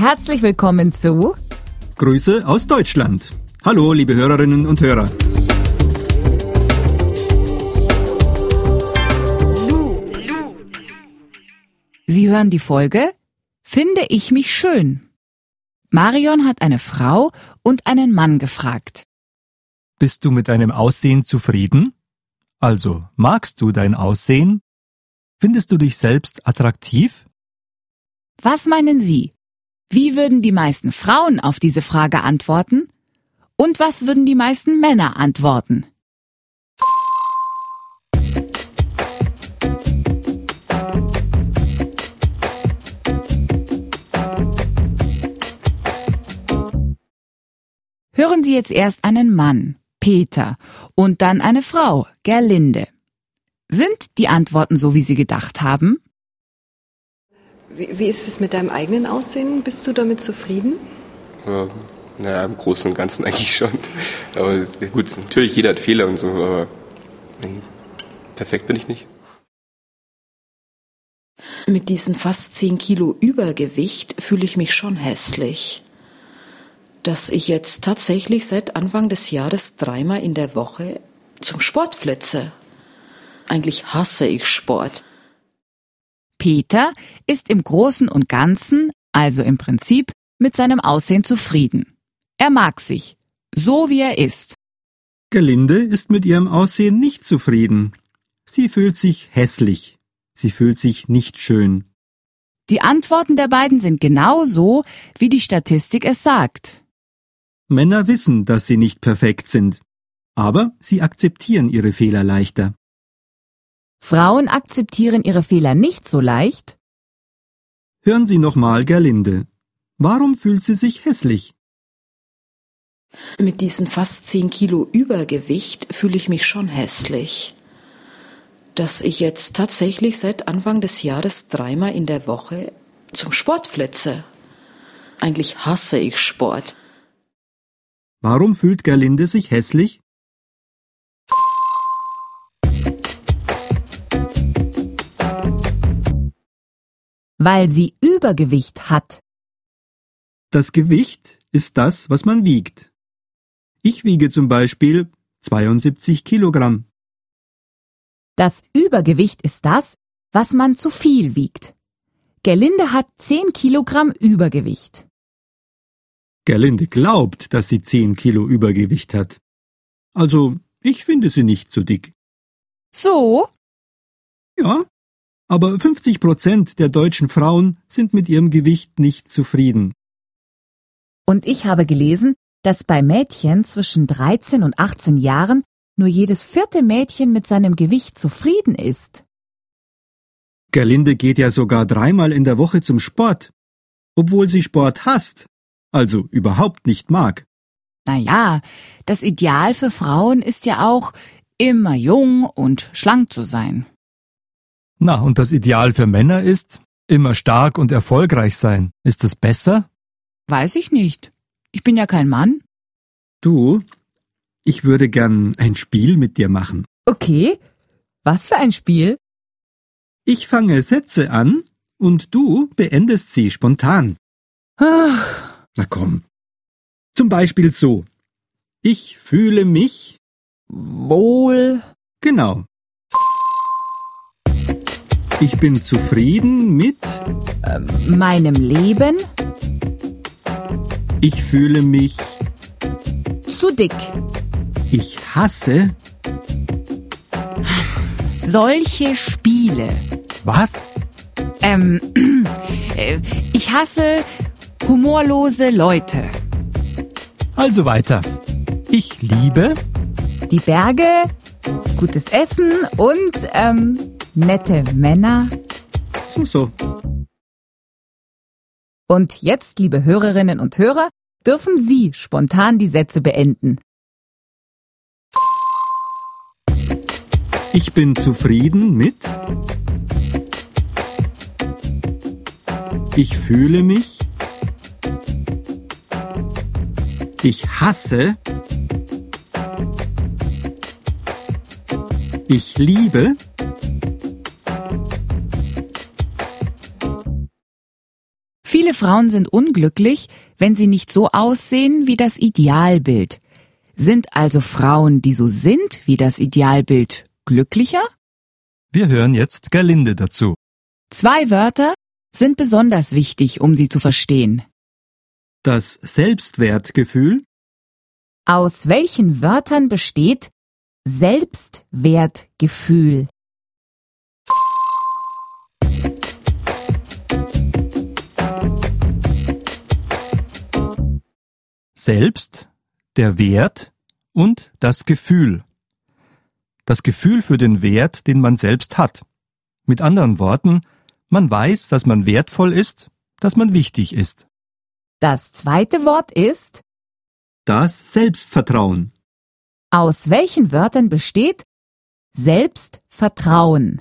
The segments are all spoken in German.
Herzlich willkommen zu Grüße aus Deutschland. Hallo, liebe Hörerinnen und Hörer. Sie hören die Folge Finde ich mich schön? Marion hat eine Frau und einen Mann gefragt. Bist du mit deinem Aussehen zufrieden? Also, magst du dein Aussehen? Findest du dich selbst attraktiv? Was meinen Sie? Wie würden die meisten Frauen auf diese Frage antworten? Und was würden die meisten Männer antworten? Hören Sie jetzt erst einen Mann, Peter, und dann eine Frau, Gerlinde. Sind die Antworten so, wie Sie gedacht haben? Wie, wie ist es mit deinem eigenen Aussehen? Bist du damit zufrieden? Ja, naja, im Großen und Ganzen eigentlich schon. Aber gut, natürlich, jeder hat Fehler und so, aber nee, perfekt bin ich nicht. Mit diesen fast 10 Kilo Übergewicht fühle ich mich schon hässlich. Dass ich jetzt tatsächlich seit Anfang des Jahres dreimal in der Woche zum Sport flitze. Eigentlich hasse ich Sport. Peter ist im Großen und Ganzen, also im Prinzip, mit seinem Aussehen zufrieden. Er mag sich, so wie er ist. Gelinde ist mit ihrem Aussehen nicht zufrieden. Sie fühlt sich hässlich. Sie fühlt sich nicht schön. Die Antworten der beiden sind genau so, wie die Statistik es sagt. Männer wissen, dass sie nicht perfekt sind. Aber sie akzeptieren ihre Fehler leichter. Frauen akzeptieren ihre Fehler nicht so leicht. Hören Sie nochmal Gerlinde. Warum fühlt sie sich hässlich? Mit diesen fast 10 Kilo Übergewicht fühle ich mich schon hässlich. Dass ich jetzt tatsächlich seit Anfang des Jahres dreimal in der Woche zum Sport flitze. Eigentlich hasse ich Sport. Warum fühlt Gerlinde sich hässlich? Weil sie Übergewicht hat. Das Gewicht ist das, was man wiegt. Ich wiege zum Beispiel 72 Kilogramm. Das Übergewicht ist das, was man zu viel wiegt. Gerlinde hat 10 Kilogramm Übergewicht. Gerlinde glaubt, dass sie 10 Kilo Übergewicht hat. Also, ich finde sie nicht so dick. So? Ja, aber 50 Prozent der deutschen Frauen sind mit ihrem Gewicht nicht zufrieden. Und ich habe gelesen, dass bei Mädchen zwischen 13 und 18 Jahren nur jedes vierte Mädchen mit seinem Gewicht zufrieden ist. Gerlinde geht ja sogar dreimal in der Woche zum Sport, obwohl sie Sport hasst, also überhaupt nicht mag. Naja, das Ideal für Frauen ist ja auch, immer jung und schlank zu sein. Na, und das Ideal für Männer ist, immer stark und erfolgreich sein. Ist das besser? Weiß ich nicht. Ich bin ja kein Mann. Du, ich würde gern ein Spiel mit dir machen. Okay. Was für ein Spiel? Ich fange Sätze an und du beendest sie spontan. Ach, Na komm. Zum Beispiel so. Ich fühle mich. wohl. Genau. Ich bin zufrieden mit. Meinem Leben Ich fühle mich. zu dick. Ich hasse. Solche Spiele. Was? Ähm, äh, ich hasse humorlose Leute. Also weiter. Ich liebe. Die Berge, gutes Essen und ähm, nette Männer. So, so. Und jetzt, liebe Hörerinnen und Hörer, dürfen Sie spontan die Sätze beenden. Ich bin zufrieden mit. Ich fühle mich. Ich hasse. Ich liebe. Frauen sind unglücklich, wenn sie nicht so aussehen wie das Idealbild. Sind also Frauen, die so sind wie das Idealbild, glücklicher? Wir hören jetzt Gerlinde dazu. Zwei Wörter sind besonders wichtig, um sie zu verstehen. Das Selbstwertgefühl, Aus welchen Wörtern besteht Selbstwertgefühl? Selbst, der Wert und das Gefühl. Das Gefühl für den Wert, den man selbst hat. Mit anderen Worten, man weiß, dass man wertvoll ist, dass man wichtig ist. Das zweite Wort ist, Das Selbstvertrauen. aus welchen Wörtern besteht Selbstvertrauen?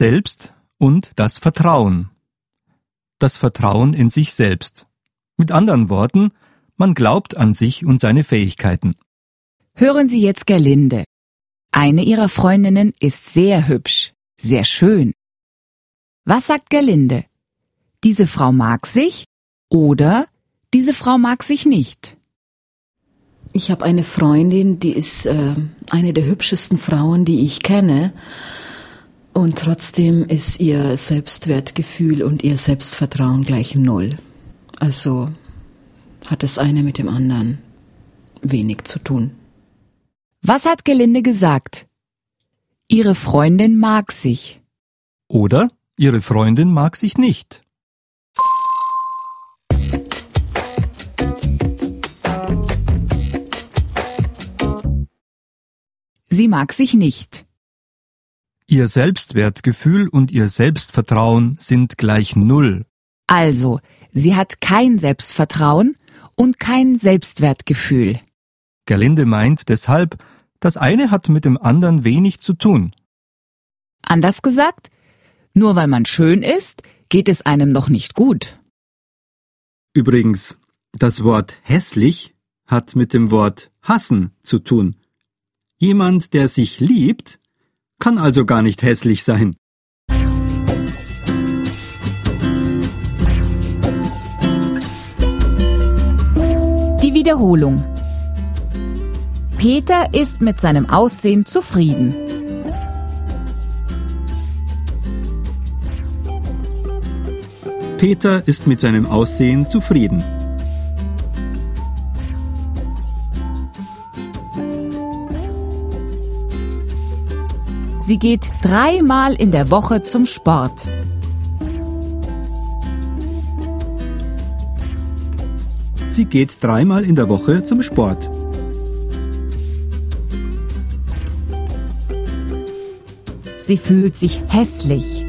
Selbst und das Vertrauen. Das Vertrauen in sich selbst. Mit anderen Worten, man glaubt an sich und seine Fähigkeiten. Hören Sie jetzt Gerlinde. Eine ihrer Freundinnen ist sehr hübsch, sehr schön. Was sagt Gerlinde? Diese Frau mag sich oder diese Frau mag sich nicht. Ich habe eine Freundin, die ist äh, eine der hübschesten Frauen, die ich kenne. Und trotzdem ist ihr Selbstwertgefühl und ihr Selbstvertrauen gleich null. Also hat das eine mit dem anderen wenig zu tun. Was hat Gerlinde gesagt? Ihre Freundin mag sich. Oder ihre Freundin mag sich nicht. Sie mag sich nicht. Ihr Selbstwertgefühl und ihr Selbstvertrauen sind gleich Null. Also, sie hat kein Selbstvertrauen und kein Selbstwertgefühl. Gerlinde meint deshalb, das eine hat mit dem anderen wenig zu tun. Anders gesagt, nur weil man schön ist, geht es einem noch nicht gut. Übrigens, das Wort hässlich hat mit dem Wort hassen zu tun. Jemand, der sich liebt, kann also gar nicht hässlich sein. Die Wiederholung. Peter ist mit seinem Aussehen zufrieden. Peter ist mit seinem Aussehen zufrieden. Sie geht dreimal in der Woche zum Sport. Sie geht dreimal in der Woche zum Sport. Sie fühlt sich hässlich.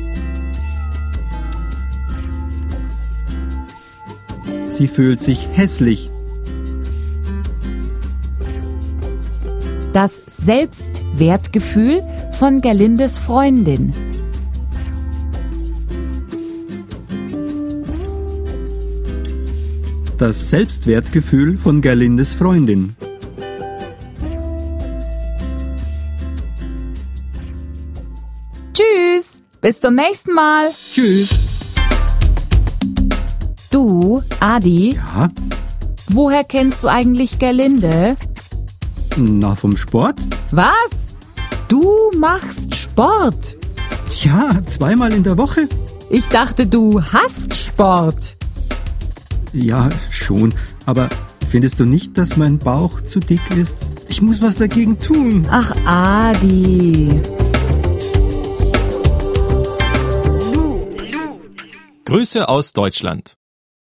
Sie fühlt sich hässlich. Das Selbstwertgefühl von Gerlindes Freundin. Das Selbstwertgefühl von Gerlindes Freundin. Tschüss, bis zum nächsten Mal. Tschüss. Du, Adi, Ja, woher kennst du eigentlich Gerlinde? Na vom Sport? Was? Du machst Sport. Ja, zweimal in der Woche. Ich dachte, du hast Sport. Ja, schon. Aber findest du nicht, dass mein Bauch zu dick ist? Ich muss was dagegen tun. Ach, Adi. Grüße aus Deutschland.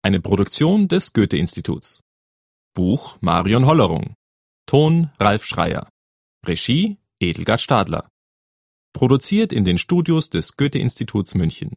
Eine Produktion des Goethe-Instituts. Buch Marion Hollerung. Ton Ralf Schreier. Regie Edelgard Stadler. Produziert in den Studios des Goethe-Instituts München.